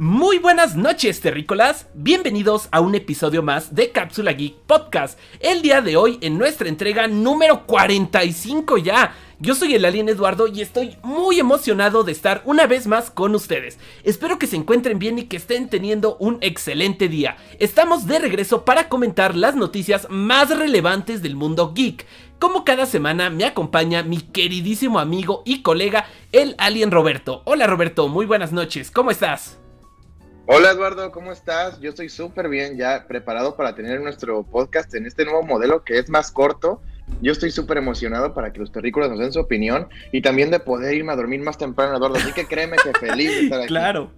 Muy buenas noches, terrícolas. Bienvenidos a un episodio más de Cápsula Geek Podcast. El día de hoy, en nuestra entrega número 45 ya. Yo soy el Alien Eduardo y estoy muy emocionado de estar una vez más con ustedes. Espero que se encuentren bien y que estén teniendo un excelente día. Estamos de regreso para comentar las noticias más relevantes del mundo geek. Como cada semana me acompaña mi queridísimo amigo y colega, el Alien Roberto. Hola Roberto, muy buenas noches, ¿cómo estás? Hola Eduardo, ¿cómo estás? Yo estoy súper bien, ya preparado para tener nuestro podcast en este nuevo modelo que es más corto. Yo estoy súper emocionado para que los terrícolas nos den su opinión y también de poder irme a dormir más temprano, Eduardo. Así que créeme que feliz de estar aquí. Claro.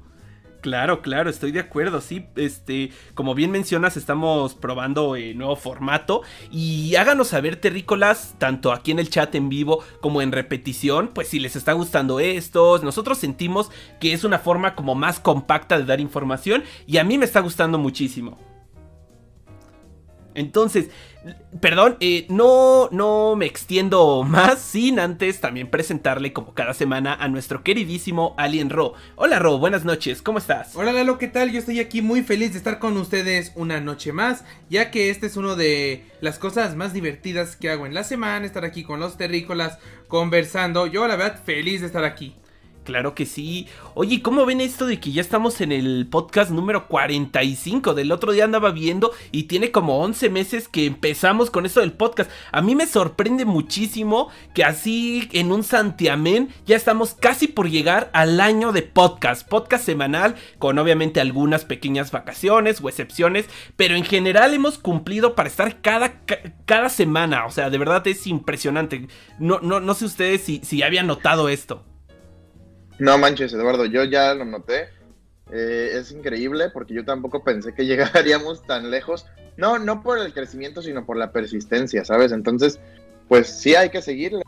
Claro, claro, estoy de acuerdo, sí, este, como bien mencionas, estamos probando el nuevo formato y háganos saber, terrícolas, tanto aquí en el chat en vivo como en repetición, pues si les está gustando esto, nosotros sentimos que es una forma como más compacta de dar información y a mí me está gustando muchísimo. Entonces, perdón, eh, no, no me extiendo más sin antes también presentarle como cada semana a nuestro queridísimo Alien Ro. Hola Ro, buenas noches, ¿cómo estás? Hola Lalo, ¿qué tal? Yo estoy aquí muy feliz de estar con ustedes una noche más, ya que este es uno de las cosas más divertidas que hago en la semana, estar aquí con los terrícolas conversando. Yo la verdad feliz de estar aquí. Claro que sí. Oye, ¿cómo ven esto de que ya estamos en el podcast número 45? Del otro día andaba viendo y tiene como 11 meses que empezamos con esto del podcast. A mí me sorprende muchísimo que así en un santiamén ya estamos casi por llegar al año de podcast. Podcast semanal con obviamente algunas pequeñas vacaciones o excepciones, pero en general hemos cumplido para estar cada, cada semana. O sea, de verdad es impresionante. No, no, no sé ustedes si, si habían notado esto. No manches, Eduardo, yo ya lo noté. Eh, es increíble porque yo tampoco pensé que llegaríamos tan lejos. No, no por el crecimiento, sino por la persistencia, ¿sabes? Entonces, pues sí hay que seguirle.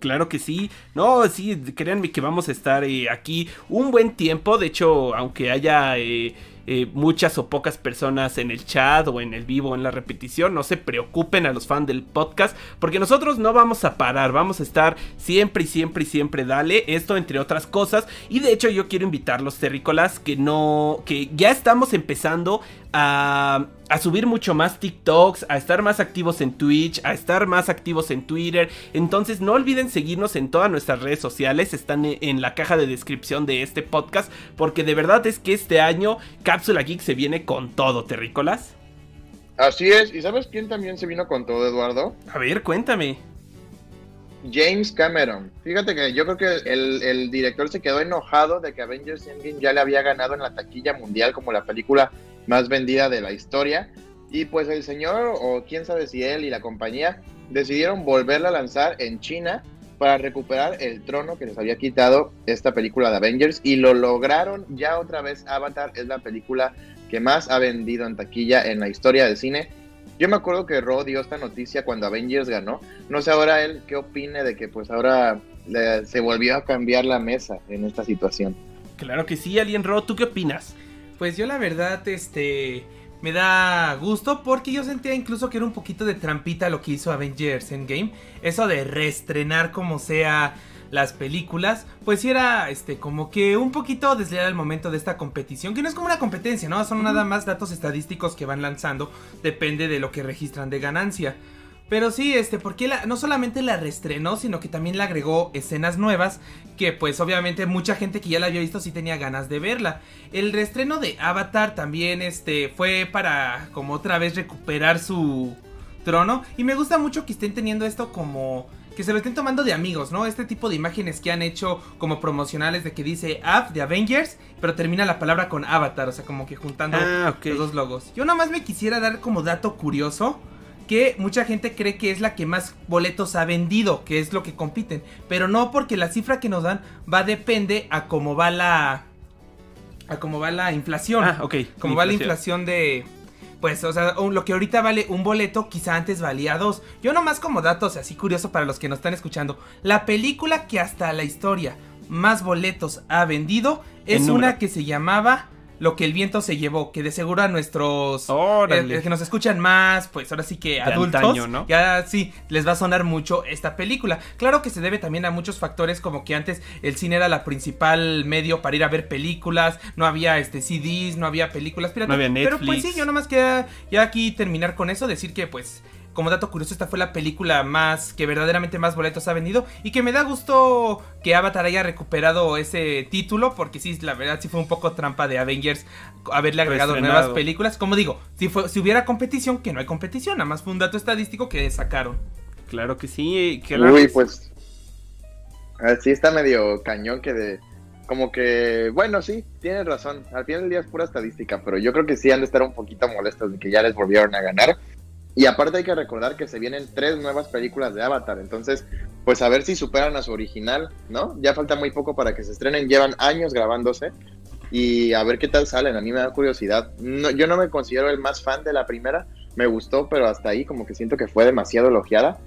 Claro que sí. No, sí, créanme que vamos a estar eh, aquí un buen tiempo. De hecho, aunque haya eh, eh, muchas o pocas personas en el chat o en el vivo en la repetición. No se preocupen a los fans del podcast porque nosotros no vamos a parar, vamos a estar siempre y siempre y siempre dale esto entre otras cosas. Y de hecho yo quiero invitarlos terrícolas que no, que ya estamos empezando a, a, subir mucho más TikToks, a estar más activos en Twitch, a estar más activos en Twitter. Entonces no olviden seguirnos en todas nuestras redes sociales, están en la caja de descripción de este podcast, porque de verdad es que este año Cápsula Geek se viene con todo, terrícolas. Así es, ¿y sabes quién también se vino con todo, Eduardo? A ver, cuéntame. James Cameron. Fíjate que yo creo que el, el, director se quedó enojado de que Avengers Endgame ya le había ganado en la taquilla mundial como la película más vendida de la historia. Y pues el señor, o quién sabe si él y la compañía, decidieron volverla a lanzar en China para recuperar el trono que les había quitado esta película de Avengers y lo lograron ya otra vez. Avatar es la película que más ha vendido en taquilla en la historia del cine. Yo me acuerdo que Ro dio esta noticia cuando Avengers ganó. No sé ahora él qué opine de que pues ahora se volvió a cambiar la mesa en esta situación. Claro que sí, Alien Ro, ¿tú qué opinas? Pues yo la verdad, este, me da gusto porque yo sentía incluso que era un poquito de trampita lo que hizo Avengers Endgame. Eso de reestrenar como sea las películas, pues sí era este como que un poquito desleal al momento de esta competición, que no es como una competencia, ¿no? Son nada más datos estadísticos que van lanzando, depende de lo que registran de ganancia. Pero sí, este, porque la, no solamente la reestrenó, sino que también le agregó escenas nuevas, que pues obviamente mucha gente que ya la había visto sí tenía ganas de verla. El reestreno de Avatar también, este, fue para como otra vez recuperar su trono. Y me gusta mucho que estén teniendo esto como que se lo estén tomando de amigos, ¿no? Este tipo de imágenes que han hecho como promocionales de que dice Av de Avengers, pero termina la palabra con Avatar, o sea, como que juntando ah, okay. los dos logos. Yo nada más me quisiera dar como dato curioso que mucha gente cree que es la que más boletos ha vendido, que es lo que compiten, pero no porque la cifra que nos dan va depende a cómo va la a cómo va la inflación. Ah, ok. Cómo va la inflación de pues, o sea, lo que ahorita vale un boleto, quizá antes valía dos. Yo nomás como datos así curioso para los que nos están escuchando, la película que hasta la historia más boletos ha vendido es una que se llamaba lo que el viento se llevó, que de seguro a nuestros eh, que nos escuchan más, pues ahora sí que De adultos, antaño, ¿no? ya sí les va a sonar mucho esta película. Claro que se debe también a muchos factores como que antes el cine era la principal medio para ir a ver películas, no había este CDs, no había películas piratas, No había pero pues sí, yo nomás quería ya aquí terminar con eso, decir que pues como dato curioso, esta fue la película más que verdaderamente más boletos ha vendido y que me da gusto que Avatar haya recuperado ese título porque sí, la verdad sí fue un poco trampa de Avengers haberle agregado nuevas películas. Como digo, si, fue, si hubiera competición, que no hay competición, nada más fue un dato estadístico que sacaron. Claro que sí. Uy, que sí. pues. Así está medio cañón que de. Como que, bueno, sí, tienes razón. Al final del día es pura estadística, pero yo creo que sí han de estar un poquito molestos de que ya les volvieron a ganar. Y aparte hay que recordar que se vienen tres nuevas películas de Avatar, entonces, pues a ver si superan a su original, ¿no? Ya falta muy poco para que se estrenen, llevan años grabándose y a ver qué tal salen. A mí me da curiosidad. No, yo no me considero el más fan de la primera, me gustó, pero hasta ahí como que siento que fue demasiado elogiada.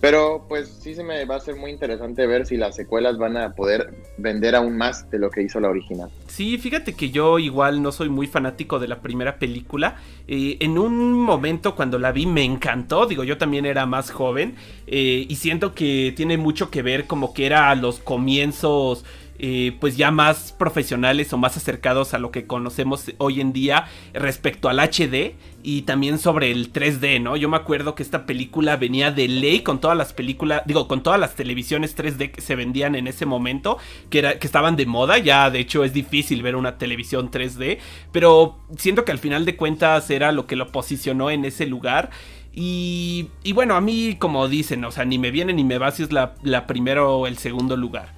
Pero pues sí se me va a ser muy interesante ver si las secuelas van a poder vender aún más de lo que hizo la original. Sí, fíjate que yo igual no soy muy fanático de la primera película. Eh, en un momento cuando la vi me encantó, digo, yo también era más joven eh, y siento que tiene mucho que ver como que era a los comienzos eh, pues ya más profesionales o más acercados a lo que conocemos hoy en día respecto al HD y también sobre el 3D, ¿no? Yo me acuerdo que esta película venía de ley con todas las películas, digo, con todas las televisiones 3D que se vendían en ese momento, que, era, que estaban de moda, ya de hecho es difícil ver una televisión 3D, pero siento que al final de cuentas era lo que lo posicionó en ese lugar. Y, y bueno, a mí como dicen, o sea, ni me viene ni me va si es la, la primero o el segundo lugar.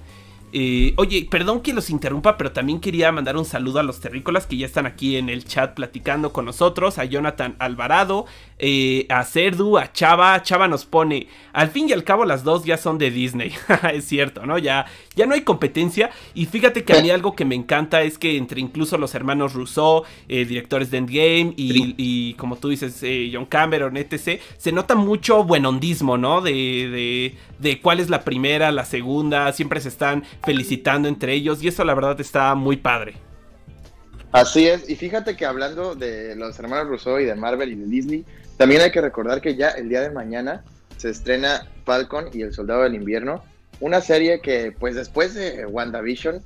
Eh, oye, perdón que los interrumpa, pero también quería mandar un saludo a los terrícolas que ya están aquí en el chat platicando con nosotros, a Jonathan Alvarado, eh, a Cerdu, a Chava. Chava nos pone, al fin y al cabo las dos ya son de Disney. es cierto, ¿no? Ya, ya no hay competencia. Y fíjate que a mí algo que me encanta es que entre incluso los hermanos Rousseau, eh, directores de Endgame, y, y como tú dices, eh, John Cameron, etc., se nota mucho buenondismo, ¿no? De, de, de cuál es la primera, la segunda, siempre se están felicitando entre ellos y eso la verdad está muy padre. Así es, y fíjate que hablando de los hermanos Rousseau y de Marvel y de Disney, también hay que recordar que ya el día de mañana se estrena Falcon y el Soldado del Invierno, una serie que pues después de WandaVision,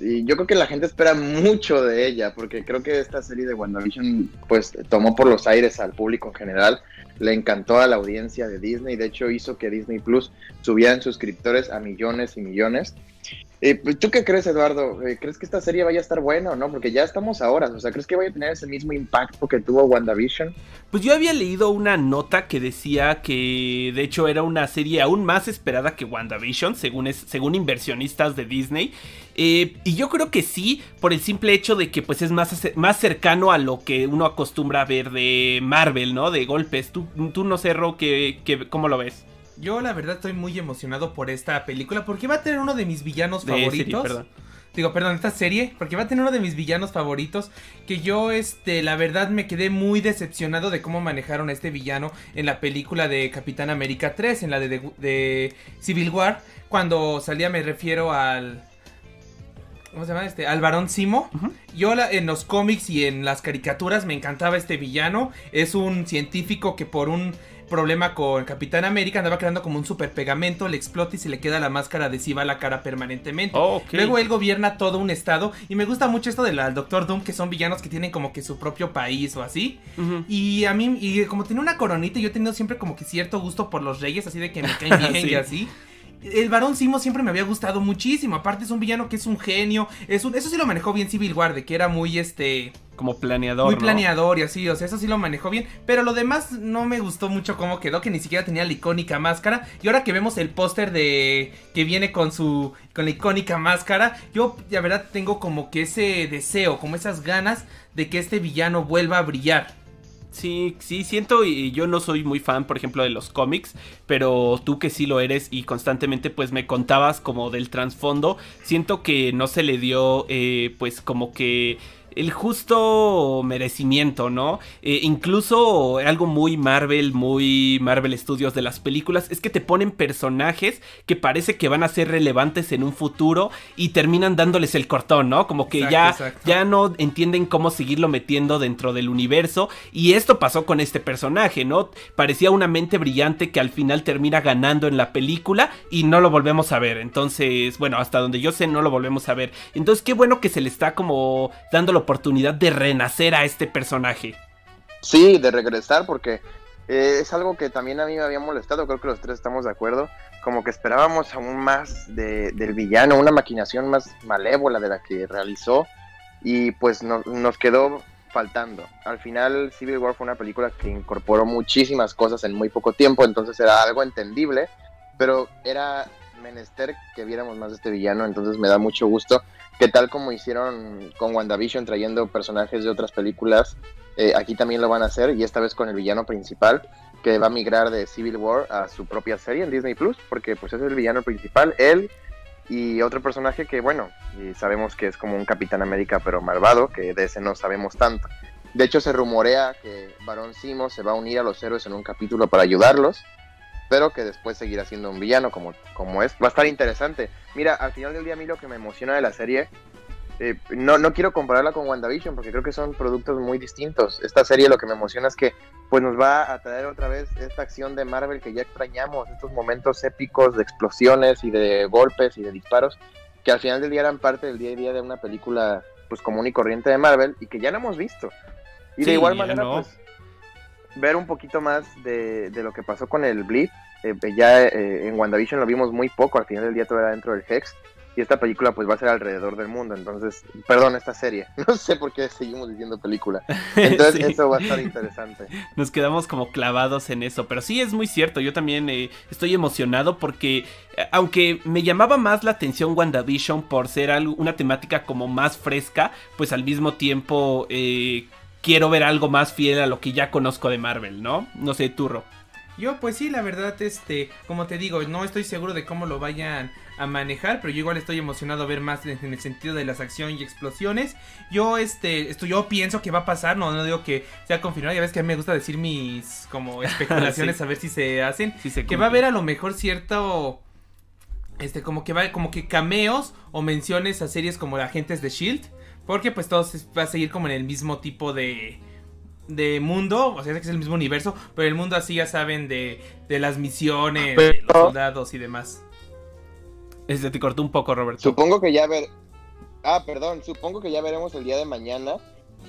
y yo creo que la gente espera mucho de ella, porque creo que esta serie de WandaVision pues tomó por los aires al público en general, le encantó a la audiencia de Disney, de hecho hizo que Disney Plus subiera en suscriptores a millones y millones. Eh, ¿Tú qué crees, Eduardo? Eh, ¿Crees que esta serie vaya a estar buena o no? Porque ya estamos a horas. O sea, ¿crees que vaya a tener ese mismo impacto que tuvo WandaVision? Pues yo había leído una nota que decía que de hecho era una serie aún más esperada que WandaVision, según, según inversionistas de Disney. Eh, y yo creo que sí, por el simple hecho de que pues es más, más cercano a lo que uno acostumbra a ver de Marvel, ¿no? De golpes. Tú, tú no sé, Ro, que, que, ¿cómo lo ves? Yo la verdad estoy muy emocionado por esta película porque va a tener uno de mis villanos De favoritos. serie, perdón. Digo, perdón, esta serie, porque va a tener uno de mis villanos favoritos. Que yo, este, la verdad me quedé muy decepcionado de cómo manejaron a este villano en la película de Capitán América 3, en la de, de, de Civil War. Cuando salía, me refiero al. ¿Cómo se llama este? Al varón Simo. Uh -huh. Yo la, en los cómics y en las caricaturas me encantaba este villano. Es un científico que por un problema con Capitán América andaba creando como un super pegamento, le explota y se le queda la máscara adhesiva a la cara permanentemente. Oh, okay. Luego él gobierna todo un estado y me gusta mucho esto del Doctor Doom que son villanos que tienen como que su propio país o así. Uh -huh. Y a mí y como tiene una coronita yo he tenido siempre como que cierto gusto por los reyes, así de que me caen bien sí. y así el varón Simo siempre me había gustado muchísimo. Aparte es un villano que es un genio. Es un, eso sí lo manejó bien Civil War, de que era muy este. Como planeador. Muy planeador y así. O sea, eso sí lo manejó bien. Pero lo demás no me gustó mucho cómo quedó. Que ni siquiera tenía la icónica máscara. Y ahora que vemos el póster de. que viene con su. con la icónica máscara. Yo, la verdad, tengo como que ese deseo, como esas ganas de que este villano vuelva a brillar. Sí, sí, siento y yo no soy muy fan, por ejemplo, de los cómics, pero tú que sí lo eres y constantemente pues me contabas como del trasfondo, siento que no se le dio eh, pues como que el justo merecimiento, ¿no? Eh, incluso algo muy Marvel, muy Marvel Studios de las películas, es que te ponen personajes que parece que van a ser relevantes en un futuro y terminan dándoles el cortón, ¿no? Como que ya, ya no entienden cómo seguirlo metiendo dentro del universo. Y esto pasó con este personaje, ¿no? Parecía una mente brillante que al final termina ganando en la película y no lo volvemos a ver. Entonces, bueno, hasta donde yo sé, no lo volvemos a ver. Entonces, qué bueno que se le está como dando la oportunidad de renacer a este personaje. Sí, de regresar, porque eh, es algo que también a mí me había molestado, creo que los tres estamos de acuerdo, como que esperábamos aún más del villano, una maquinación más malévola de la que realizó, y pues nos quedó faltando. Al final Civil War fue una película que incorporó muchísimas cosas en muy poco tiempo, entonces era algo entendible, pero era menester que viéramos más de este villano, entonces me da mucho gusto que tal como hicieron con WandaVision trayendo personajes de otras películas, eh, aquí también lo van a hacer y esta vez con el villano principal que va a migrar de Civil War a su propia serie en Disney Plus, porque pues es el villano principal, él y otro personaje que bueno, y sabemos que es como un Capitán América pero malvado, que de ese no sabemos tanto. De hecho se rumorea que Barón Simo se va a unir a los héroes en un capítulo para ayudarlos pero que después seguirá siendo un villano como, como es. Va a estar interesante. Mira, al final del día a mí lo que me emociona de la serie, eh, no, no quiero compararla con WandaVision porque creo que son productos muy distintos. Esta serie lo que me emociona es que pues nos va a traer otra vez esta acción de Marvel que ya extrañamos, estos momentos épicos de explosiones y de golpes y de disparos que al final del día eran parte del día a día de una película pues común y corriente de Marvel y que ya no hemos visto. Y de igual manera, pues ver un poquito más de, lo que pasó con el Blip. Eh, ya eh, en WandaVision lo vimos muy poco, al final del día todavía dentro del Hex. Y esta película pues va a ser alrededor del mundo, entonces, perdón, esta serie. No sé por qué seguimos diciendo película. Entonces eso va a estar interesante. Nos quedamos como clavados en eso, pero sí es muy cierto, yo también eh, estoy emocionado porque aunque me llamaba más la atención WandaVision por ser algo, una temática como más fresca, pues al mismo tiempo quiero ver algo más fiel a lo que ya conozco de Marvel, ¿no? No sé, Turro. Yo pues sí, la verdad, este, como te digo, no estoy seguro de cómo lo vayan a manejar, pero yo igual estoy emocionado a ver más en, el sentido de las acciones y explosiones. Yo, este, esto yo pienso que va a pasar, no, no digo que sea confirmado, ya ves que a mí me gusta decir mis como especulaciones a ver si se hacen, que va a haber a lo mejor cierto, este, como que va, como que cameos o menciones a series como Agentes de Shield porque pues todo va a seguir como en el mismo tipo de, de mundo, o sea, que es el mismo universo, pero el mundo así ya saben de, de las misiones, de los soldados y demás. Este te cortó un poco, Roberto. Supongo que ya ver. Ah, perdón, supongo que ya veremos el día de mañana.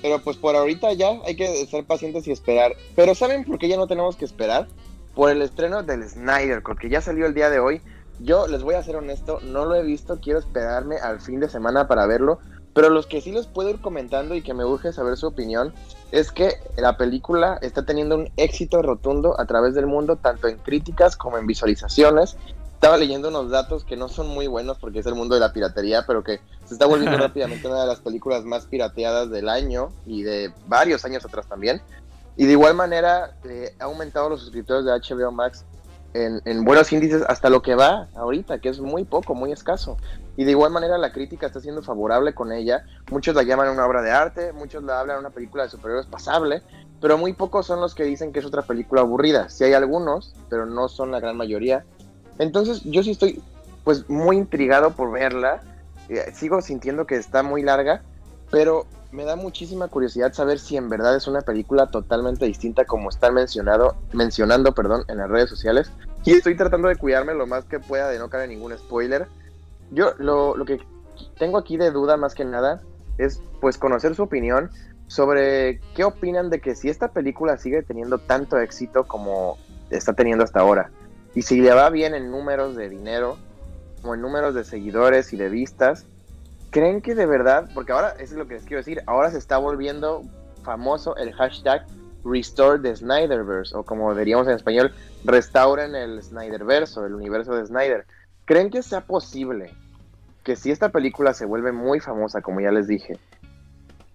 Pero pues por ahorita ya hay que ser pacientes y esperar. Pero ¿saben por qué ya no tenemos que esperar? Por el estreno del Snyder, porque ya salió el día de hoy. Yo les voy a ser honesto, no lo he visto, quiero esperarme al fin de semana para verlo, pero los que sí les puedo ir comentando y que me urge saber su opinión es que la película está teniendo un éxito rotundo a través del mundo, tanto en críticas como en visualizaciones. Estaba leyendo unos datos que no son muy buenos porque es el mundo de la piratería, pero que se está volviendo rápidamente una de las películas más pirateadas del año y de varios años atrás también. Y de igual manera eh, ha aumentado los suscriptores de HBO Max en, buenos índices hasta lo que va ahorita, que es muy poco, muy escaso. Y de igual manera la crítica está siendo favorable con ella. Muchos la llaman una obra de arte, muchos la hablan una película de superhéroes pasable, pero muy pocos son los que dicen que es otra película aburrida. Sí hay algunos, pero no son la gran mayoría. Entonces yo sí estoy pues muy intrigado por verla. Eh, sigo sintiendo que está muy larga, pero me da muchísima curiosidad saber si en verdad es una película totalmente distinta como están mencionado, mencionando perdón, en las redes sociales. Y estoy tratando de cuidarme lo más que pueda de no caer en ningún spoiler. Yo lo, lo que tengo aquí de duda más que nada es pues conocer su opinión sobre qué opinan de que si esta película sigue teniendo tanto éxito como está teniendo hasta ahora y si le va bien en números de dinero o en números de seguidores y de vistas, ¿Creen que de verdad, porque ahora, eso es lo que les quiero decir, ahora se está volviendo famoso el hashtag Restore the Snyderverse, o como diríamos en español, restauren el Snyderverse el universo de Snyder. ¿Creen que sea posible que si esta película se vuelve muy famosa, como ya les dije,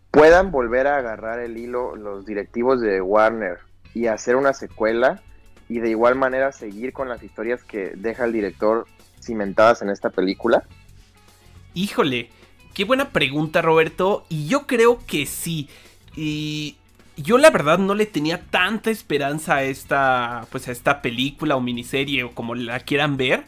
puedan volver a agarrar el hilo los directivos de Warner y hacer una secuela y de igual manera seguir con las historias que deja el director cimentadas en esta película? Híjole, qué buena pregunta, Roberto. Y yo creo que sí. Y yo la verdad no le tenía tanta esperanza a esta, pues a esta película o miniserie o como la quieran ver.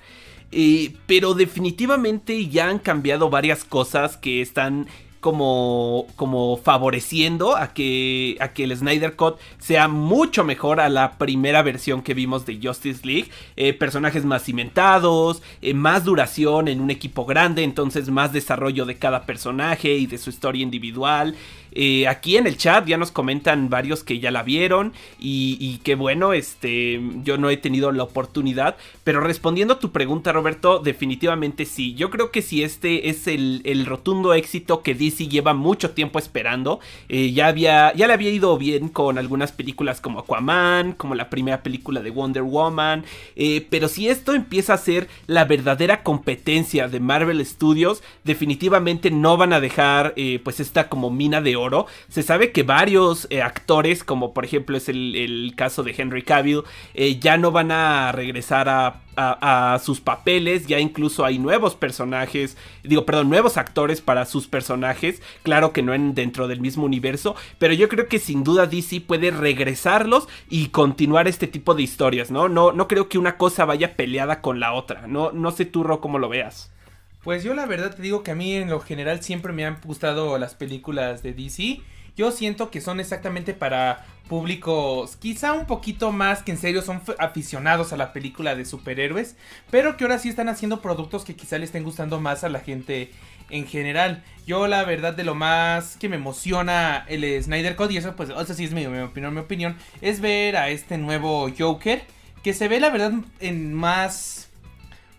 Eh, pero definitivamente ya han cambiado varias cosas que están como, como favoreciendo a que, a que el Snyder Cut sea mucho mejor a la primera versión que vimos de Justice League. Eh, personajes más cimentados, eh, más duración en un equipo grande, entonces más desarrollo de cada personaje y de su historia individual. Eh, aquí en el chat ya nos comentan varios que ya la vieron y, y, que bueno, este, yo no he tenido la oportunidad, pero respondiendo a tu pregunta Roberto, definitivamente sí, yo creo que si este es el, rotundo éxito que DC lleva mucho tiempo esperando, eh, ya, había, ya le había ido bien con algunas películas como Aquaman, como la primera película de Wonder Woman, eh, pero si esto empieza a ser la verdadera competencia de Marvel Studios, definitivamente no van a dejar pues esta como mina de oro. Se sabe que varios eh, actores, como por ejemplo es el, caso de Henry Cavill, eh, ya no van a regresar a, sus papeles. Ya incluso hay nuevos personajes, digo, perdón, nuevos actores para sus personajes. Claro que no en, dentro del mismo universo, pero yo creo que sin duda DC puede regresarlos y continuar este tipo de historias, ¿no? No, no creo que una cosa vaya peleada con la otra. No, no sé tú, Ro, cómo lo veas. Pues yo la verdad te digo que a mí en lo general siempre me han gustado las películas de DC. Yo siento que son exactamente para públicos quizá un poquito más que en serio son aficionados a la película de superhéroes, pero que ahora sí están haciendo productos que quizá le estén gustando más a la gente en general. Yo la verdad de lo más que me emociona el Snyder Code y eso pues, o sí es mi, mi opinión, mi opinión, es ver a este nuevo Joker que se ve la verdad en más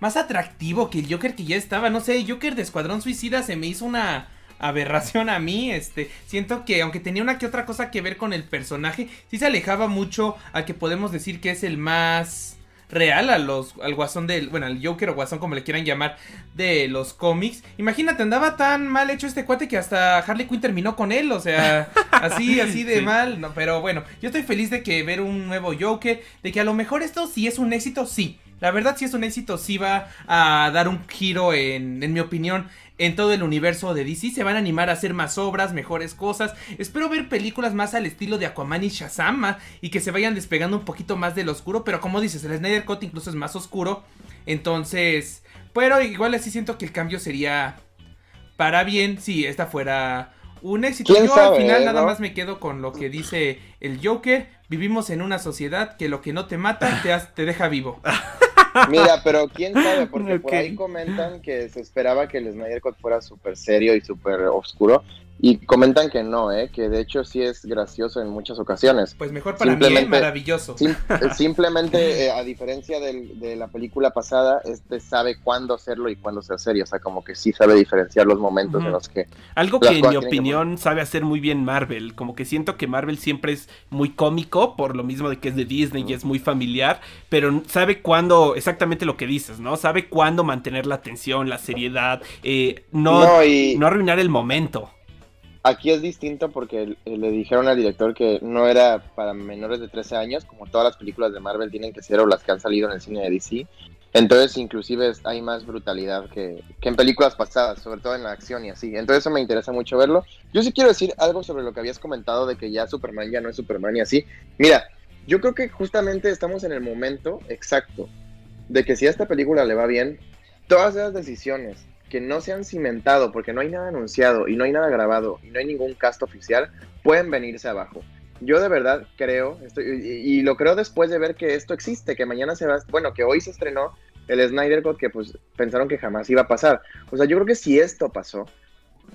más atractivo que el Joker que ya estaba. No sé, Joker de Escuadrón Suicida se me hizo una aberración a mí. Este, siento que aunque tenía una que otra cosa que ver con el personaje, sí se alejaba mucho a que podemos decir que es el más real a los al guasón del bueno al Joker o guasón como le quieran llamar de los cómics imagínate andaba tan mal hecho este cuate que hasta Harley Quinn terminó con él o sea así así de sí. mal no pero bueno yo estoy feliz de que ver un nuevo Joker de que a lo mejor esto sí es un éxito sí la verdad, si es un éxito, sí va a dar un giro, en, en mi opinión, en todo el universo de DC. Se van a animar a hacer más obras, mejores cosas. Espero ver películas más al estilo de Aquaman y Shazam y que se vayan despegando un poquito más del oscuro. Pero como dices, el Snyder Cut incluso es más oscuro. Entonces, pero igual así siento que el cambio sería para bien si esta fuera un éxito. Yo sabe, al final ¿no? nada más me quedo con lo que dice el Joker. Vivimos en una sociedad que lo que no te mata te, te deja vivo. Mira, pero quién sabe, porque okay. por ahí comentan que se esperaba que el Snyder Cut fuera súper serio y súper oscuro. Y comentan que no, ¿eh? que de hecho sí es gracioso en muchas ocasiones. Pues mejor para mí, ¿eh? maravilloso. Sim simplemente, eh, a diferencia del, de la película pasada, este sabe cuándo hacerlo y cuándo ser serio. O sea, como que sí sabe diferenciar los momentos uh -huh. en los que... Algo que en mi opinión que... sabe hacer muy bien Marvel. Como que siento que Marvel siempre es muy cómico, por lo mismo de que es de Disney uh -huh. y es muy familiar, pero sabe cuándo, exactamente lo que dices, ¿no? Sabe cuándo mantener la atención, la seriedad, eh, no, no, y... no arruinar el momento. Aquí es distinto porque le dijeron al director que no era para menores de 13 años, como todas las películas de Marvel tienen que ser o las que han salido en el cine de DC. Entonces, inclusive hay más brutalidad que, que, en películas pasadas, sobre todo en la acción y así. Entonces, eso me interesa mucho verlo. Yo sí quiero decir algo sobre lo que habías comentado de que ya Superman ya no es Superman y así. Mira, yo creo que justamente estamos en el momento exacto de que si a esta película le va bien, todas esas decisiones que no se han cimentado porque no hay nada anunciado y no hay nada grabado y no hay ningún cast oficial, pueden venirse abajo. Yo de verdad creo, estoy, y, lo creo después de ver que esto existe, que mañana se va, bueno, que hoy se estrenó el Snyder Cut que pues pensaron que jamás iba a pasar. O sea, yo creo que si esto pasó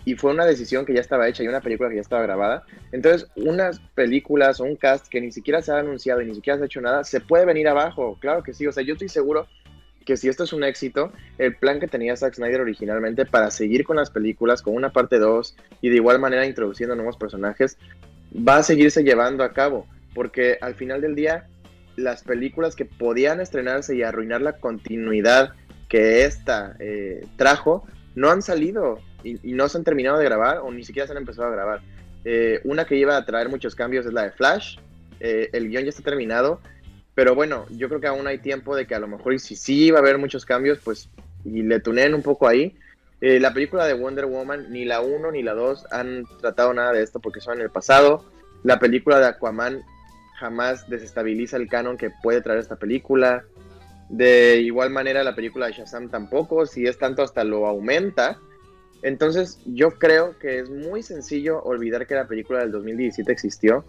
y fue una decisión que ya estaba hecha y una película que ya estaba grabada, entonces unas películas o un cast que ni siquiera se ha anunciado y ni siquiera se ha hecho nada, se puede venir abajo, claro que sí, o sea, yo estoy seguro que si esto es un éxito, el plan que tenía Zack Snyder originalmente para seguir con las películas, con una parte 2 y de igual manera introduciendo nuevos personajes, va a seguirse llevando a cabo, porque al final del día, las películas que podían estrenarse y arruinar la continuidad que esta eh, trajo, no han salido y, no se han terminado de grabar o ni siquiera se han empezado a grabar. Eh, una que iba a traer muchos cambios es la de Flash, eh, el guion ya está terminado, pero bueno, yo creo que aún hay tiempo de que a lo mejor, y si sí va a haber muchos cambios, pues y le tuneen un poco ahí. Eh, la película de Wonder Woman, ni la 1 ni la 2 han tratado nada de esto porque son en el pasado. La película de Aquaman jamás desestabiliza el canon que puede traer esta película. De igual manera, la película de Shazam tampoco, si es tanto hasta lo aumenta. Entonces, yo creo que es muy sencillo olvidar que la película del 2017 existió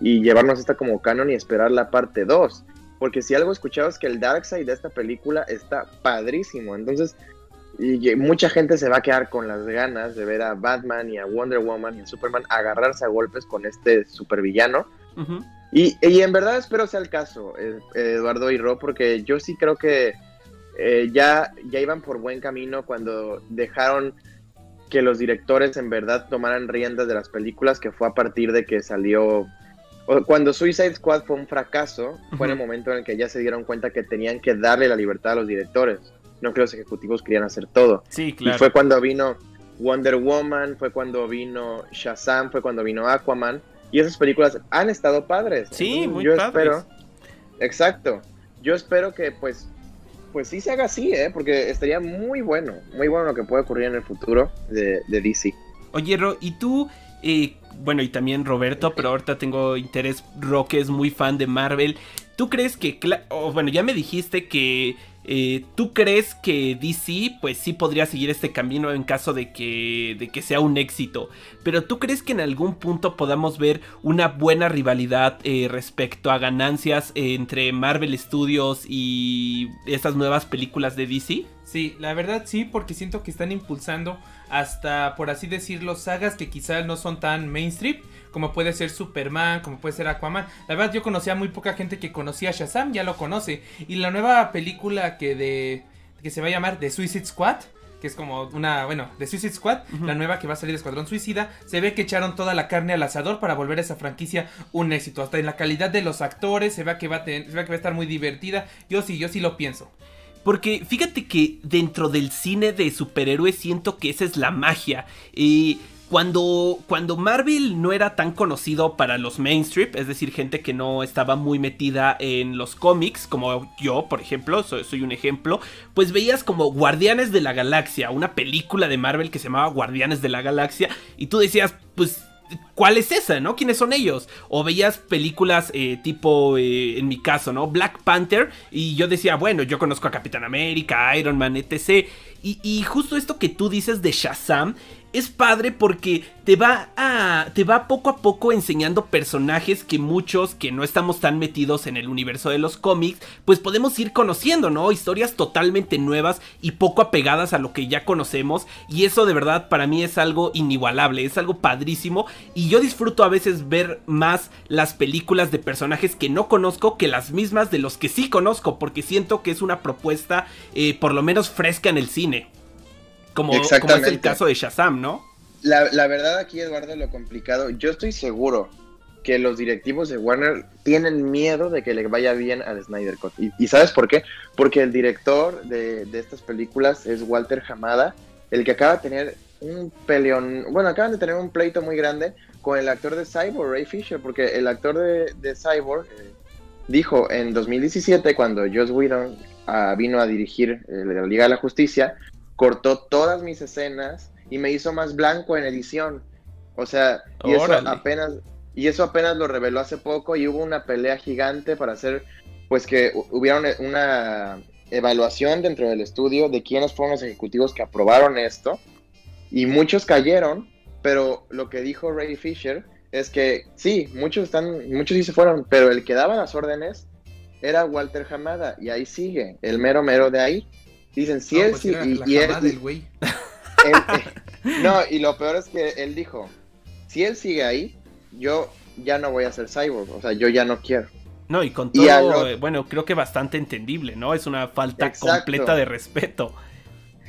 y llevarnos esta como canon y esperar la parte 2. Porque si algo escuchado es que el Darkseid de esta película está padrísimo. Entonces, y mucha gente se va a quedar con las ganas de ver a Batman y a Wonder Woman y a Superman agarrarse a golpes con este supervillano. y, y, en verdad espero sea el caso, eh, Eduardo y Ro, porque yo sí creo que eh, ya, ya iban por buen camino cuando dejaron que los directores en verdad tomaran riendas de las películas, que fue a partir de que salió cuando Suicide Squad fue un fracaso, fue en el momento en el que ya se dieron cuenta que tenían que darle la libertad a los directores. No que los ejecutivos querían hacer todo. Sí, claro. Y fue cuando vino Wonder Woman, fue cuando vino Shazam, fue cuando vino Aquaman. Y esas películas han estado padres. Sí, muy yo Espero, exacto. Yo espero que pues pues sí se haga así, ¿eh? porque estaría muy bueno, muy bueno lo que puede ocurrir en el futuro de, de DC. Oye, Ro, ¿y tú eh, bueno, y también Roberto, pero ahorita tengo interés. Roque es muy fan de Marvel. ¿Tú crees que, bueno, ya me dijiste que eh, tú crees que DC, pues sí podría seguir este camino en caso de que, de que sea un éxito, pero tú crees que en algún punto podamos ver una buena rivalidad eh, respecto a ganancias entre Marvel Studios y estas nuevas películas de DC? Sí, la verdad sí, porque siento que están impulsando hasta, por así decirlo, sagas que quizás no son tan mainstream, como puede ser Superman, como puede ser Aquaman. La verdad yo conocía muy poca gente que conocía a Shazam, ya lo conoce. Y la nueva película que de que se va a llamar The Suicide Squad, que es como una, bueno, The Suicide Squad, la nueva que va a salir de Escuadrón Suicida, se ve que echaron toda la carne al asador para volver a esa franquicia un éxito. Hasta en la calidad de los actores, se ve que va a, se ve que va a estar muy divertida. Yo sí, yo sí lo pienso. Porque fíjate que dentro del cine de superhéroes siento que esa es la magia. Y cuando, cuando Marvel no era tan conocido para los mainstream, es decir, gente que no estaba muy metida en los cómics, como yo, por ejemplo, soy, soy, un ejemplo, pues veías como Guardianes de la Galaxia, una película de Marvel que se llamaba Guardianes de la Galaxia, y tú decías, pues ¿Cuál es esa, no? ¿Quiénes son ellos? O veías películas eh, tipo, eh, en mi caso, ¿no? Black Panther. Y yo decía, bueno, yo conozco a Capitán América, Iron Man, etc. Y, y justo esto que tú dices de Shazam es padre porque te va a te va poco a poco enseñando personajes que muchos que no estamos tan metidos en el universo de los cómics, pues podemos ir conociendo, ¿no? Historias totalmente nuevas y poco apegadas a lo que ya conocemos y eso de verdad para mí es algo inigualable, es algo padrísimo y yo disfruto a veces ver más las películas de personajes que no conozco que las mismas de los que sí conozco porque siento que es una propuesta eh, por lo menos fresca en el cine. Como, es el caso de Shazam, ¿no? La, verdad aquí, Eduardo, lo complicado, yo estoy seguro que los directivos de Warner tienen miedo de que le vaya bien al Snyder Cut. ¿Y, sabes por qué? Porque el director de, estas películas es Walter Hamada, el que acaba de tener un peleón, bueno, acaban de tener un pleito muy grande con el actor de Cyborg, Ray Fisher, porque el actor de, Cyborg eh, dijo en 2017, cuando Joss Whedon ah, vino a dirigir eh, la Liga de la Justicia, cortó todas mis escenas y me hizo más blanco en edición. O sea, y eso apenas y eso apenas lo reveló hace poco y hubo una pelea gigante para hacer pues que hubiera una evaluación dentro del estudio de quiénes fueron los ejecutivos que aprobaron esto y muchos cayeron, pero lo que dijo Ray Fisher es que sí, muchos están muchos sí se fueron, pero el que daba las órdenes era Walter Hamada y ahí sigue, el mero mero de ahí. Dicen, si él sí. y, él, güey. no, y lo peor es que él dijo: si él sigue ahí, yo ya no voy a ser cyborg. O sea, yo ya no quiero. No, y con todo, eh, bueno, creo que bastante entendible, ¿no? Es una falta completa de respeto.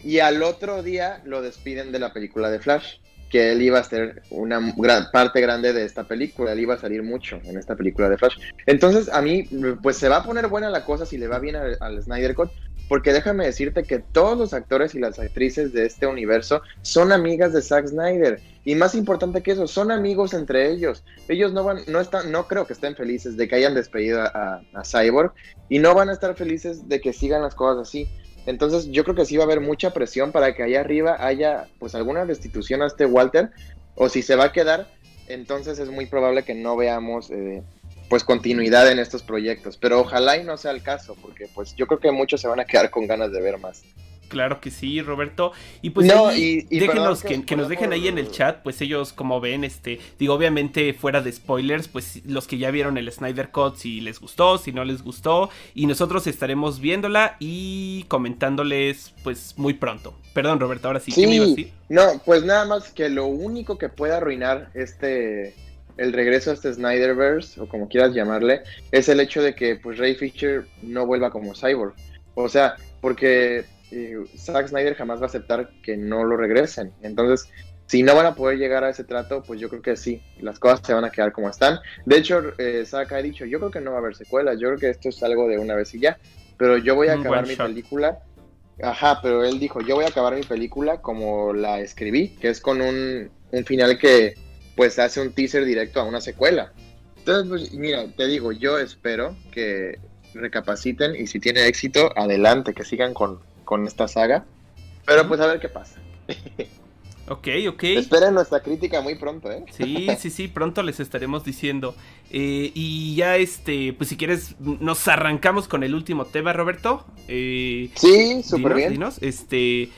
Y al otro día lo despiden de la película de Flash, que él iba a ser una gran parte grande de esta película, él iba a salir mucho en esta película de Flash. Entonces, a mí, pues se va a poner buena la cosa si le va bien al, al Snyder Cut, porque déjame decirte que todos los actores y las actrices de este universo son amigas de Zack Snyder. Y más importante que eso, son amigos entre ellos. Ellos no van, no están, no creo que estén felices de que hayan despedido a, Cyborg y no van a estar felices de que sigan las cosas así. Entonces yo creo que sí va a haber mucha presión para que allá arriba haya pues alguna destitución a este Walter, o si se va a quedar, entonces es muy probable que no veamos eh, pues continuidad en estos proyectos. Pero ojalá y no sea el caso, porque pues yo creo que muchos se van a quedar con ganas de ver más. Claro que sí, Roberto. Y pues déjenos que, nos dejen ahí en el chat, pues ellos como ven, este, digo, obviamente fuera de spoilers, pues los que ya vieron el Snyder Cut, si les gustó, si no les gustó, y nosotros estaremos viéndola y comentándoles, pues muy pronto. Perdón, Roberto, ahora sí, sí me iba a decir? No, pues nada más que lo único que puede arruinar este el regreso a este Snyderverse, o como quieras llamarle, es el hecho de que pues Ray Fisher no vuelva como Cyborg. O sea, porque Zack Snyder jamás va a aceptar que no lo regresen. Entonces, si no van a poder llegar a ese trato, pues yo creo que sí, las cosas se van a quedar como están. De hecho, eh, Zack ha dicho, yo creo que no va a haber secuelas, yo creo que esto es algo de una vez y ya, pero yo voy a acabar mi película. Ajá, pero él dijo, yo voy a acabar mi película como la escribí, que es con un, un final que pues hace un teaser directo a una secuela. Entonces, pues mira, te digo, yo espero que recapaciten y si tiene éxito, adelante, que sigan con, con esta saga. Pero pues a ver qué pasa. Ok, ok. Esperen nuestra crítica muy pronto, ¿eh? Sí, sí, sí, pronto les estaremos diciendo. Eh, y ya, este, pues si quieres, nos arrancamos con el último tema, Roberto. Eh, sí, súper bien. este,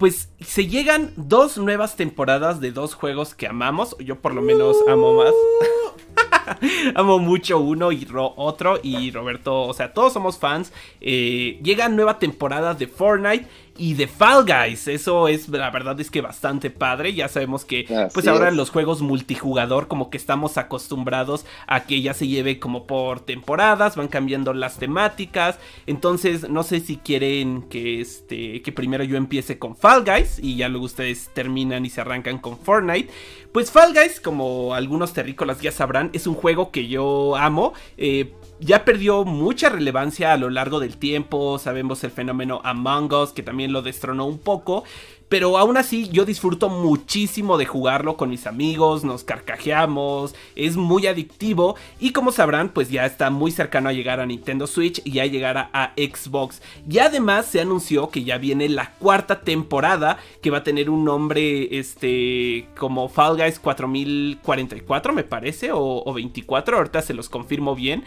pues se llegan dos nuevas temporadas de dos juegos que amamos. Yo por lo menos amo más. Amo mucho uno y otro. Y Roberto, o sea, todos somos fans. Eh, llega nueva temporada de Fortnite y de Fall Guys. Eso es, la verdad es que bastante padre. Ya sabemos que, pues ahora en los juegos multijugador, como que estamos acostumbrados a que ya se lleve como por temporadas, van cambiando las temáticas. Entonces, no sé si quieren que este, que primero yo empiece con Fall Guys y ya luego ustedes terminan y se arrancan con Fortnite. Pues Fall Guys, como algunos terrícolas ya sabrán, es un juego que yo amo. Eh, ya perdió mucha relevancia a lo largo del tiempo. Sabemos el fenómeno Among Us, que también lo destronó un poco. Pero aún así yo disfruto muchísimo de jugarlo con mis amigos, nos carcajeamos, es muy adictivo y como sabrán pues ya está muy cercano a llegar a Nintendo Switch y a llegar a, a, Xbox. Y además se anunció que ya viene la cuarta temporada que va a tener un nombre este como Fall Guys 4044 me parece o, o 24, ahorita se los confirmo bien.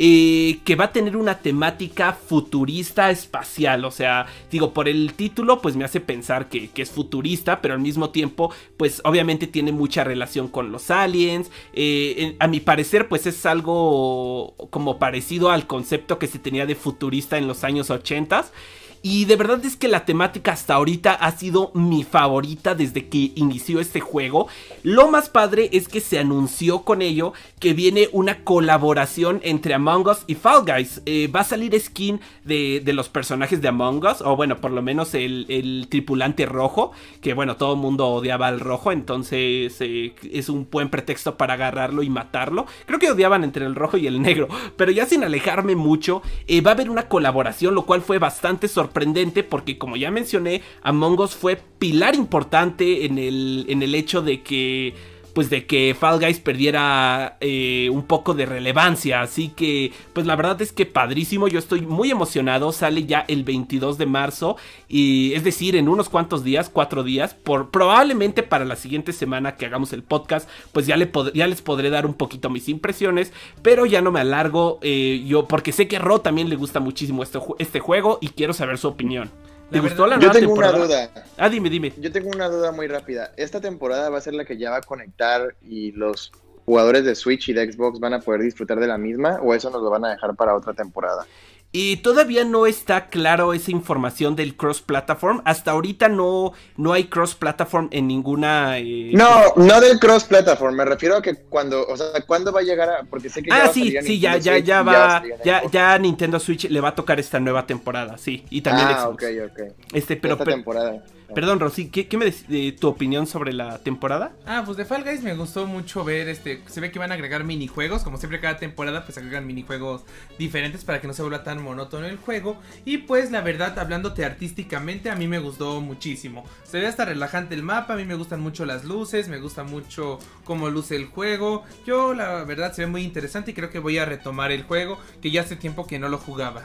Eh, que va a tener una temática futurista espacial. O sea, digo, por el título, pues me hace pensar que, es futurista, pero al mismo tiempo, pues obviamente tiene mucha relación con los aliens. Eh, a mi parecer, pues es algo como parecido al concepto que se tenía de futurista en los años 80. Y de verdad es que la temática hasta ahorita ha sido mi favorita desde que inició este juego. Lo más padre es que se anunció con ello que viene una colaboración entre Among Us y Fall Guys. Eh, va a salir skin de, los personajes de Among Us, o bueno, por lo menos el, tripulante rojo, que bueno, todo el mundo odiaba al rojo, entonces eh, es un buen pretexto para agarrarlo y matarlo. Creo que odiaban entre el rojo y el negro, pero ya sin alejarme mucho, eh, va a haber una colaboración, lo cual fue bastante sorprendente sorprendente porque como ya mencioné, Among Us fue pilar importante en el, en el hecho de que pues de que Fall Guys perdiera eh, un poco de relevancia. Así que, pues la verdad es que padrísimo. Yo estoy muy emocionado. Sale ya el 22 de marzo. Y es decir, en unos cuantos días, cuatro días. Por, probablemente para la siguiente semana que hagamos el podcast, pues ya, le ya les podré dar un poquito mis impresiones. Pero ya no me alargo. Eh, yo, porque sé que a Ro también le gusta muchísimo este, este juego. Y quiero saber su opinión. ¿Te gustó la Yo tengo una duda. Ah, dime, dime. Yo tengo una duda muy rápida. ¿Esta temporada va a ser la que ya va a conectar y los jugadores de Switch y de Xbox van a poder disfrutar de la misma o eso nos lo van a dejar para otra temporada? Y todavía no está claro esa información del cross platform. Hasta ahorita no, no hay cross platform en ninguna. Eh, no, no del cross platform. Me refiero a que cuando, o sea, ¿cuándo va a llegar a.? Porque sé que. Ah, sí, sí, ya, ya, ya va. Ya, ya, Nintendo Switch le va a tocar esta nueva temporada, sí. Y también ah, ok, ok. Este, pero. Esta temporada. Perdón, Rosy, ¿qué, me de tu opinión sobre la temporada? Ah, pues de Fall Guys me gustó mucho ver, este, se ve que van a agregar minijuegos, como siempre cada temporada pues agregan minijuegos diferentes para que no se vuelva tan monótono el juego. Y pues la verdad, hablándote artísticamente, a mí me gustó muchísimo. Se ve hasta relajante el mapa, a mí me gustan mucho las luces, me gusta mucho cómo luce el juego. Yo la verdad se ve muy interesante y creo que voy a retomar el juego, que ya hace tiempo que no lo jugaba.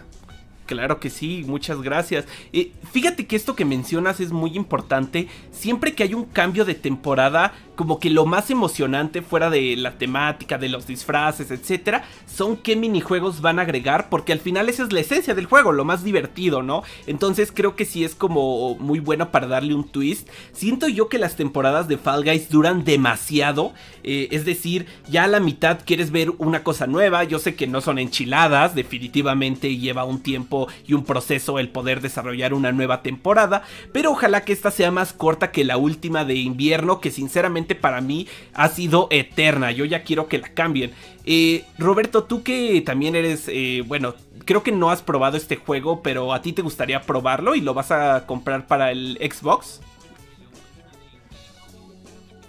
Claro que sí, muchas gracias. Eh, fíjate que esto que mencionas es muy importante. Siempre que hay un cambio de temporada, como que lo más emocionante fuera de la temática, de los disfraces, etcétera, son qué minijuegos van a agregar, porque al final esa es la esencia del juego, lo más divertido, ¿no? Entonces creo que sí es como muy bueno para darle un twist. Siento yo que las temporadas de Fall Guys duran demasiado, eh, es decir, ya a la mitad quieres ver una cosa nueva. Yo sé que no son enchiladas, definitivamente lleva un tiempo y un proceso el poder desarrollar una nueva temporada, pero ojalá que esta sea más corta que la última de invierno, que sinceramente para mí ha sido eterna, yo ya quiero que la cambien. Eh, Roberto, tú que también eres, eh, bueno, creo que no has probado este juego, pero a ti te gustaría probarlo y lo vas a comprar para el Xbox.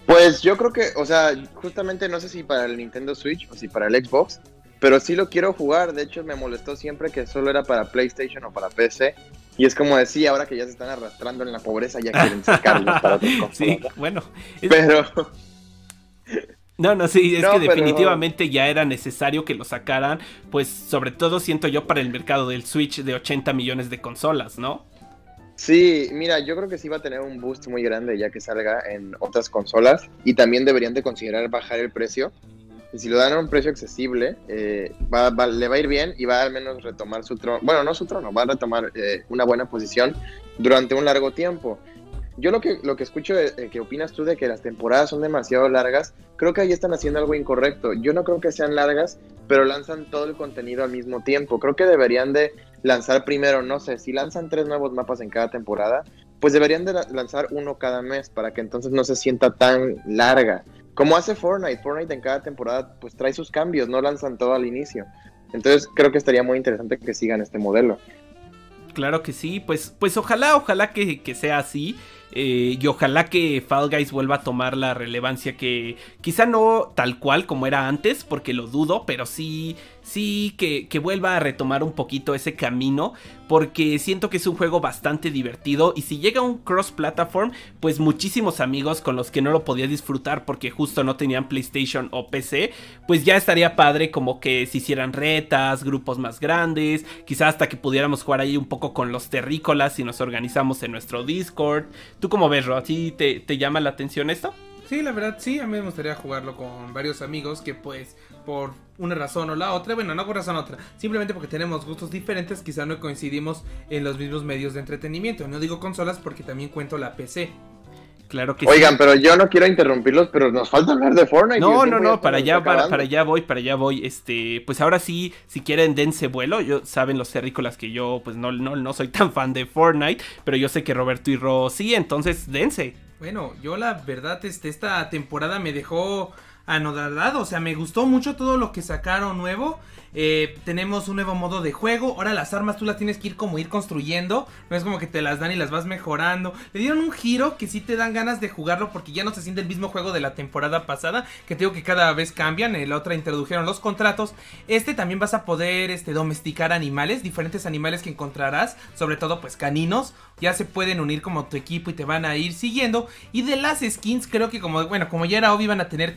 Pues yo creo que, o sea, justamente no sé si para el Nintendo Switch o si para el Xbox, pero sí lo quiero jugar. De hecho, me molestó siempre que solo era para PlayStation o para PC. Y es como decía, ahora que ya se están arrastrando en la pobreza, ya quieren sacarlos para otras cosas. Sí, bueno. Pero. No, no, sí, es que definitivamente ya era necesario que lo sacaran, pues sobre todo siento yo para el mercado del Switch de 80 millones de consolas, ¿no? Sí, mira, yo creo que sí va a tener un boost muy grande ya que salga en otras consolas y también deberían de considerar bajar el precio si lo dan a un precio accesible, eh, le va a ir bien y va al menos retomar su trono. Bueno, no su trono, va a retomar eh, una buena posición durante un largo tiempo. Yo lo que, lo que escucho eh, que opinas tú de que las temporadas son demasiado largas, creo que ahí están haciendo algo incorrecto. Yo no creo que sean largas, pero lanzan todo el contenido al mismo tiempo. Creo que deberían de lanzar primero, no sé, si lanzan tres nuevos mapas en cada temporada, pues deberían de lanzar uno cada mes para que entonces no se sienta tan larga. Como hace Fortnite, Fortnite en cada temporada pues trae sus cambios, no lanzan todo al inicio. Entonces creo que estaría muy interesante que sigan este modelo. Claro que sí, pues, pues ojalá, ojalá que, que sea así. Eh, y ojalá que Fall Guys vuelva a tomar la relevancia que quizá no tal cual como era antes, porque lo dudo, pero sí, sí que, que, vuelva a retomar un poquito ese camino, porque siento que es un juego bastante divertido y si llega un cross-platform, pues muchísimos amigos con los que no lo podía disfrutar porque justo no tenían PlayStation o PC, pues ya estaría padre como que se hicieran retas, grupos más grandes, quizá hasta que pudiéramos jugar ahí un poco con los terrícolas si nos organizamos en nuestro Discord. ¿Tú cómo ves, Ro? ¿A ti te, te llama la atención esto? Sí, la verdad sí, a mí me gustaría jugarlo con varios amigos que pues por una razón o la otra, bueno, no por razón otra, simplemente porque tenemos gustos diferentes, quizá no coincidimos en los mismos medios de entretenimiento. No digo consolas porque también cuento la PC. Claro que Oigan, pero yo no quiero interrumpirlos, pero nos falta hablar de Fortnite. No, no, no, para allá, para, para, allá voy, para allá voy. Este, pues ahora sí, si quieren, dense vuelo. Yo saben los cerrícolas que yo, pues no, no, no soy tan fan de Fortnite, pero yo sé que Roberto y Ro sí, entonces dense. Bueno, yo la verdad, este, esta temporada me dejó anodadado, o sea, me gustó mucho todo lo que sacaron nuevo. Eh, tenemos un nuevo modo de juego. Ahora las armas tú las tienes que ir como ir construyendo. No es como que te las dan y las vas mejorando. Le dieron un giro que sí te dan ganas de jugarlo porque ya no se siente el mismo juego de la temporada pasada. Que te digo que cada vez cambian. La otra introdujeron los contratos. Este también vas a poder este, domesticar animales. Diferentes animales que encontrarás. Sobre todo pues caninos. Ya se pueden unir como tu equipo y te van a ir siguiendo. Y de las skins creo que como, bueno, como ya era obvio iban a tener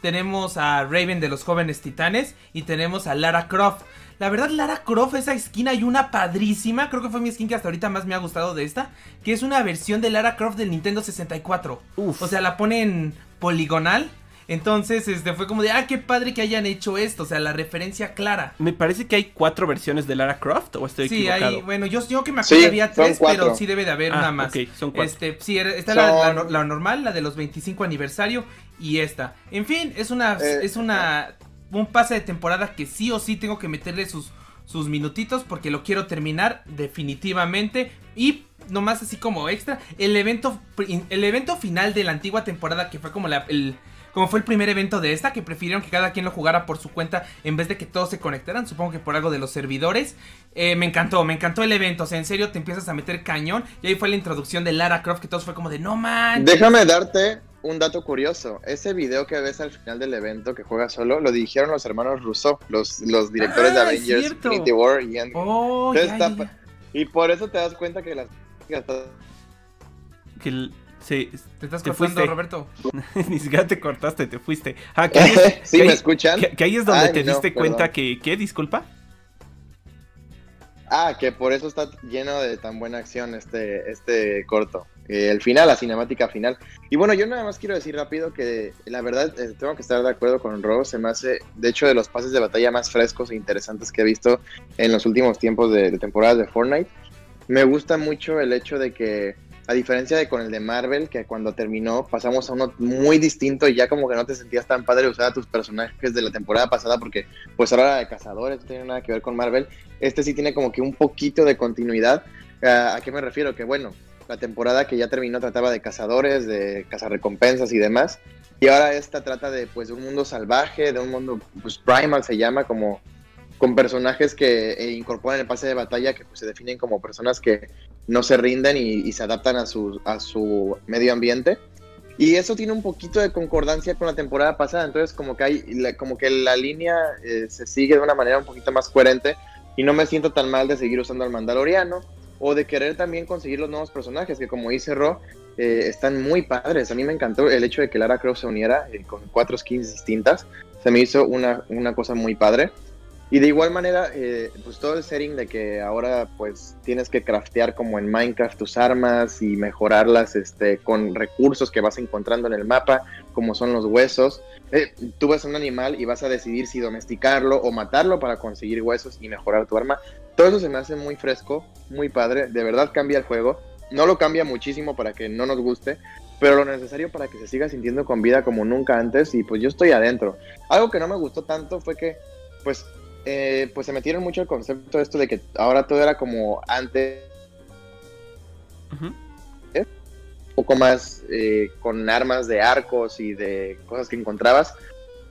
Tenemos a Raven de los jóvenes titanes y tenemos a Lara Croft. La verdad, Lara Croft, esa skin hay una padrísima. Creo que fue mi skin que hasta ahorita más me ha gustado de esta. Que es una versión de Lara Croft del Nintendo 64. O sea, la ponen poligonal. Entonces, este fue como de, ah, qué padre que hayan hecho esto, o sea, la referencia clara. Me parece que hay cuatro versiones de Lara Croft, o estoy sí, equivocado. Hay, bueno, yo, yo que me acuerdo había tres, pero sí debe de haber ah, una más. Ok, son cuatro. Este, sí, está la, la, normal, la de los 25 aniversario y esta. En fin, es una, eh, es una, un pase de temporada que sí o sí tengo que meterle sus, sus minutitos porque lo quiero terminar definitivamente y nomás así como extra el evento el evento final de la antigua temporada que fue como la, el como fue el primer evento de esta, que prefirieron que cada quien lo jugara por su cuenta en vez de que todos se conectaran, supongo que por algo de los servidores. Eh, me encantó, me encantó el evento, o sea, en serio te empiezas a meter cañón. Y ahí fue la introducción de Lara Croft, que todos fue como de no man. Déjame darte un dato curioso. Ese video que ves al final del evento que juega solo, lo dirigieron los hermanos Russo, los, los directores de ah, Avengers, Infinity War y oh, Y por eso te das cuenta que las... Que el Sí, te estás cortando, Roberto. Ni siquiera te cortaste, te fuiste. Ah, que ¿Sí me escuchan? Que, ahí es donde te diste cuenta que. ¿Qué? Disculpa. Ah, que por eso está lleno de tan buena acción este, este corto. Eh, el final, la cinemática final. Y bueno, yo nada más quiero decir rápido que la verdad eh, tengo que estar de acuerdo con Rose. Se me hace, de hecho, de los pases de batalla más frescos e interesantes que he visto en los últimos tiempos de, de temporadas de Fortnite. Me gusta mucho el hecho de que a diferencia de con el de Marvel, que cuando terminó pasamos a uno muy distinto y ya como que no te sentías tan padre usar a tus personajes de la temporada pasada porque pues ahora de cazadores, no tiene nada que ver con Marvel. Este sí tiene como que un poquito de continuidad. Ah, ¿A qué me refiero? Que bueno, la temporada que ya terminó trataba de cazadores, de cazarrecompensas y demás. Y ahora esta trata de pues de un mundo salvaje, de un mundo pues primal se llama como con personajes que eh, incorporan el pase de batalla que pues, se definen como personas que no se rinden y, se adaptan a su, a su medio ambiente. Y eso tiene un poquito de concordancia con la temporada pasada, entonces como que hay, como que la línea eh, se sigue de una manera un poquito más coherente y no me siento tan mal de seguir usando al Mandaloriano o de querer también conseguir los nuevos personajes que como dice Ro, eh, están muy padres. A mí me encantó el hecho de que Lara Croft se uniera con cuatro skins distintas, se me hizo una, una cosa muy padre. Y de igual manera, eh, pues todo el setting de que ahora pues tienes que craftear como en Minecraft tus armas y mejorarlas este, con recursos que vas encontrando en el mapa, como son los huesos. Eh, tú ves un animal y vas a decidir si domesticarlo o matarlo para conseguir huesos y mejorar tu arma. Todo eso se me hace muy fresco, muy padre, de verdad cambia el juego. No lo cambia muchísimo para que no nos guste, pero lo necesario para que se siga sintiendo con vida como nunca antes y pues yo estoy adentro. Algo que no me gustó tanto fue que pues eh, pues se metieron mucho el concepto de esto de que ahora todo era como antes. Un poco más eh, con armas de arcos y de cosas que encontrabas.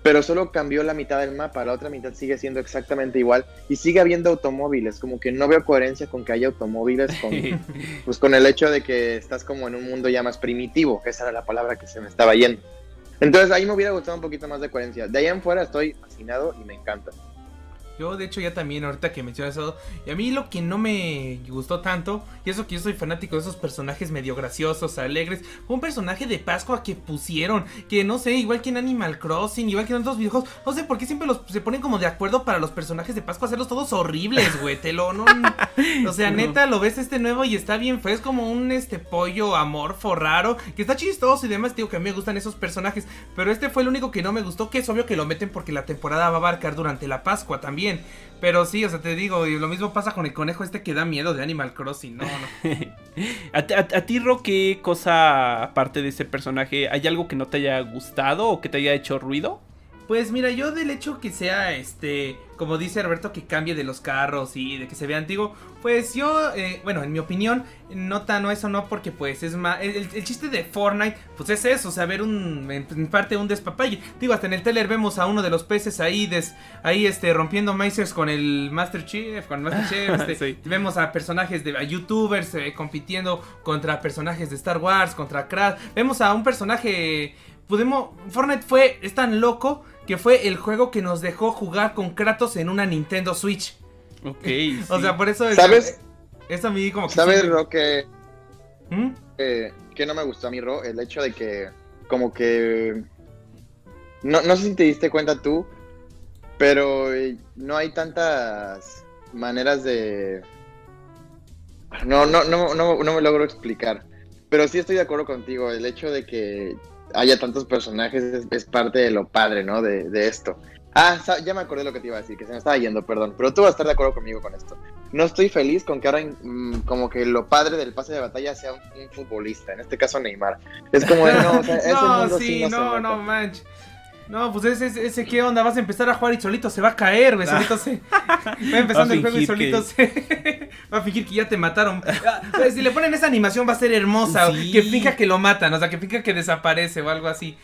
Pero solo cambió la mitad del mapa, la otra mitad sigue siendo exactamente igual y sigue habiendo automóviles, como que no veo coherencia con que haya automóviles, con, pues con el hecho de que estás como en un mundo ya más primitivo, que esa era la palabra que se me estaba yendo. Entonces ahí me hubiera gustado un poquito más de coherencia. De ahí en fuera estoy fascinado y me encanta. Yo, de hecho, ya también, ahorita que mencionas eso, y a mí lo que no me gustó tanto, y eso que yo soy fanático de esos personajes medio graciosos, alegres, fue un personaje de Pascua que pusieron, que no sé, igual que en Animal Crossing, igual que en otros videojuegos, no sé por qué siempre los se ponen como de acuerdo para los personajes de Pascua, hacerlos todos horribles, güey, te lo, no, o sea, neta, lo ves este nuevo y está bien fue es como un, este, pollo amorfo raro, que está chistoso y demás, digo que a mí me gustan esos personajes, pero este fue el único que no me gustó, que es obvio que lo meten porque la temporada va a abarcar durante la Pascua también, pero sí, o sea, te digo, y lo mismo pasa con el conejo este que da miedo de Animal Crossing, no, no. ¿A, ti, Ro, qué cosa, aparte de ese personaje, hay algo que no te haya gustado o que te haya hecho ruido? Pues mira, yo del hecho que sea este, como dice Alberto, que cambie de los carros y de que se vea antiguo, pues yo, eh, bueno, en mi opinión, no tan eso no, porque pues es más, el, chiste de Fortnite, pues es eso, o sea, ver un, en, parte un despapalle. Digo, hasta en el trailer vemos a uno de los peces ahí, des, ahí este, rompiendo Mazers con el Master Chief, con Master Chief, este, vemos a personajes de, a youtubers eh, compitiendo contra personajes de Star Wars, contra Crash, vemos a un personaje, podemos, Fortnite fue, es tan loco que fue el juego que nos dejó jugar con Kratos en una Nintendo Switch. Ok. o sea, por eso. ¿Sabes? Eso a mí como que. ¿Sabes, Ro, que. ¿Mm? que no me gustó a mí, Ro? El hecho de que. Como que. No, no sé si te diste cuenta tú, pero eh, no hay tantas maneras de. No, no, no, no, no me logro explicar. Pero sí estoy de acuerdo contigo. El hecho de que haya tantos personajes es, parte de lo padre, ¿no? De, esto. Ah, ya me acordé lo que te iba a decir, que se me estaba yendo, perdón. Pero tú vas a estar de acuerdo conmigo con esto. No estoy feliz con que ahora mm, como que lo padre del pase de batalla sea un, futbolista, en este caso Neymar. Es como de, no, o sea, ese no, sí, no, no, manch. No, pues ese, ese, qué onda, vas a empezar a jugar y solito se va a caer, güey, solito se... Va empezando el juego y solito se... va a fingir que ya te mataron. Ah, si le ponen esa animación va a ser hermosa, que finja que lo matan, o sea, que finja que desaparece o algo así.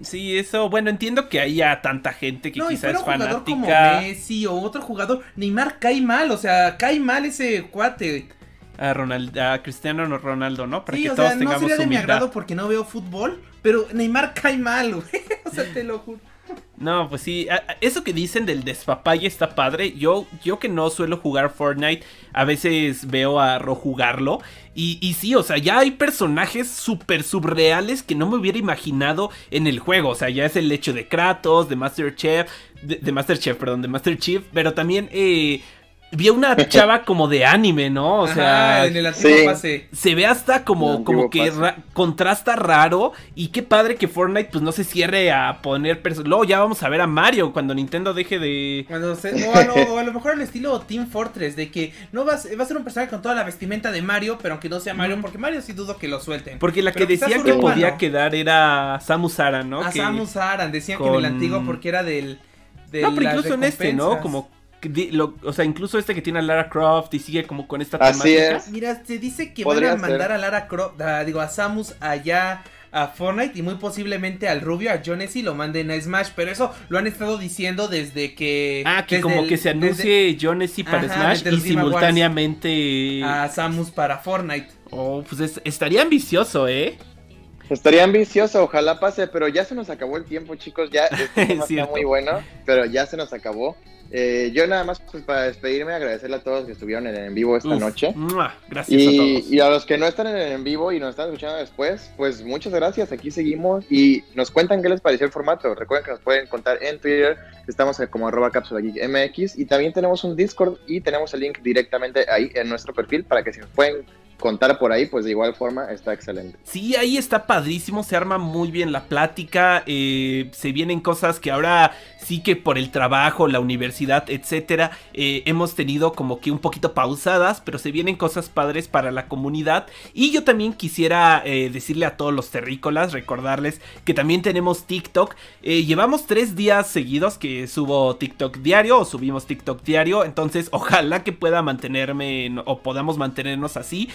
Sí, eso, bueno, entiendo que haya tanta gente que quizás es fanática. Como Messi o otro jugador, Neymar cae mal, o sea, cae mal ese cuate. A, Ronald, a Cristiano Ronaldo, ¿no? Para que todos tengamos no sería de mi agrado porque no veo fútbol, pero Neymar cae mal, güey. o sea, te lo juro. No, pues sí, eso que dicen del despapalle está padre. Yo, yo que no suelo jugar Fortnite, a veces veo a Ro jugarlo. Y, y sí, o sea, ya hay personajes súper subreales que no me hubiera imaginado en el juego. O sea, ya es el hecho de Kratos, de Master Chief, de, Master Chief, perdón, de Master Chief. Pero también eh, vi a una chava como de anime, ¿no? O Ajá, sea, en el antiguo sí. pase. se ve hasta como, como que ra- contrasta raro. Y qué padre que Fortnite pues no se cierre a poner Luego ya vamos a ver a Mario cuando Nintendo deje de. Cuando se- o, a lo, o a lo mejor al estilo Team Fortress, de que no va, a ser- va a ser un personaje con toda la vestimenta de Mario, pero aunque no sea Mario, porque Mario sí dudo que lo suelten. Porque la Pero que decía que urbano. podía quedar era Samus Aran, ¿no? a Que- Samus Aran, decían que en el antiguo porque era del... de No, pero incluso en este, ¿no? Como. Lo- o sea, incluso este que tiene a Lara Croft y sigue como con esta Así temática. es. Mira, se dice que Podría van a mandar ser. a Lara Croft, a- digo, a Samus allá a Fortnite y muy posiblemente al Rubio, a Jonesy lo manden a Smash, pero eso lo han estado diciendo desde que... Ah, que como el- que se desde- anuncie Jonesy para Ajá, Smash y simultáneamente. a Samus para Fortnite. Oh, pues es- estaría ambicioso, ¿eh? Estaría ambicioso, ojalá pase, pero ya se nos acabó el tiempo, chicos. Ya este tema está muy bueno, pero ya se nos acabó. Eh, yo nada más pues, para despedirme, agradecerle a todos que estuvieron en vivo esta Uf, noche. Gracias a Y, todos. y a los que no están en el en vivo y nos están escuchando después, pues muchas gracias, aquí seguimos y nos cuentan qué les pareció el formato. Recuerden que nos pueden contar en Twitter, estamos como arroba cápsula MX y también tenemos un Discord y tenemos el link directamente ahí en nuestro perfil para que si nos pueden contar por ahí, pues de igual forma está excelente. Sí, ahí está padrísimo, se arma muy bien la plática, eh, se vienen cosas que ahora sí que por el trabajo, la universidad, etcétera, eh, hemos tenido como que un poquito pausadas, pero se vienen cosas padres para la comunidad. Y yo también quisiera eh, decirle a todos los terrícolas, recordarles que también tenemos TikTok. Llevamos tres días seguidos que subo TikTok diario o subimos TikTok diario, entonces ojalá que pueda mantenerme en- o podamos mantenernos así.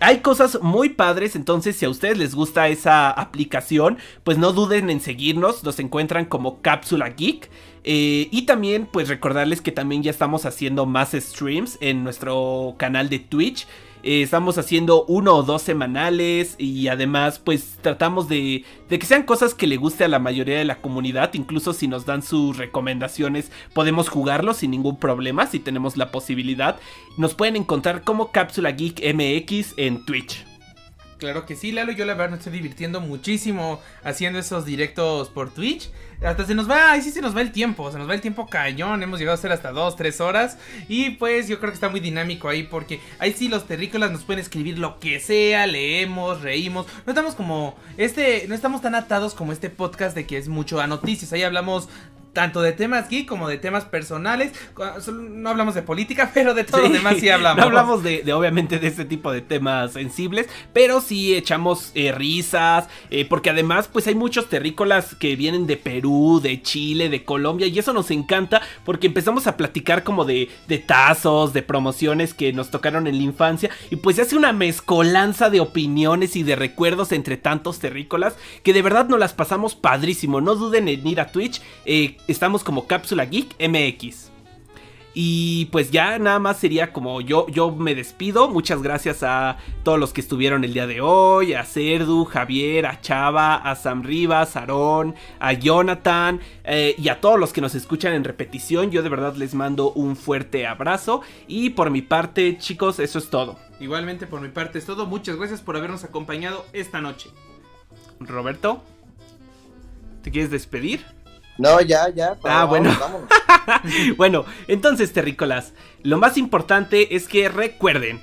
Hay cosas muy padres, entonces si a ustedes les gusta esa aplicación, pues no duden en seguirnos, nos encuentran como Cápsula Geek. Eh, y también pues recordarles que también ya estamos haciendo más streams en nuestro canal de Twitch. Eh, estamos haciendo uno o dos semanales y además pues tratamos de, de que sean cosas que le guste a la mayoría de la comunidad. Incluso si nos dan sus recomendaciones podemos jugarlo sin ningún problema si tenemos la posibilidad. Nos pueden encontrar como Cápsula Geek MX en Twitch. Claro que sí, Lalo, yo la verdad me estoy divirtiendo muchísimo haciendo esos directos por Twitch. Hasta se nos va, ahí sí se nos va el tiempo, se nos va el tiempo cañón, hemos llegado a ser hasta 2, 3 horas. Y pues yo creo que está muy dinámico ahí porque ahí sí los terrícolas nos pueden escribir lo que sea, leemos, reímos. No estamos como, este, no estamos tan atados como este podcast de que es mucho a noticias, ahí hablamos tanto de temas geek como de temas personales. No hablamos de política, pero de todo lo demás sí hablamos. No hablamos de, de, obviamente de este tipo de temas sensibles, pero sí echamos eh, risas, eh, porque además pues hay muchos terrícolas que vienen de Perú, de Chile, de Colombia, y eso nos encanta porque empezamos a platicar como de, de tazos, de promociones que nos tocaron en la infancia, y pues se hace una mezcolanza de opiniones y de recuerdos entre tantos terrícolas que de verdad nos las pasamos padrísimo. No duden en ir a Twitch. Eh, estamos como Cápsula Geek MX. Y pues ya nada más sería como yo, yo me despido. Muchas gracias a todos los que estuvieron el día de hoy. A Cerdu, Javier, a Chava, a Sam Rivas, a Aarón, a Jonathan eh, y a todos los que nos escuchan en repetición. Yo de verdad les mando un fuerte abrazo. Y por mi parte, chicos, eso es todo. Igualmente por mi parte es todo. Muchas gracias por habernos acompañado esta noche. Roberto, ¿te quieres despedir? No, ya, ya. Ah, bueno. Vámonos. bueno, entonces, terrícolas, lo más importante es que recuerden,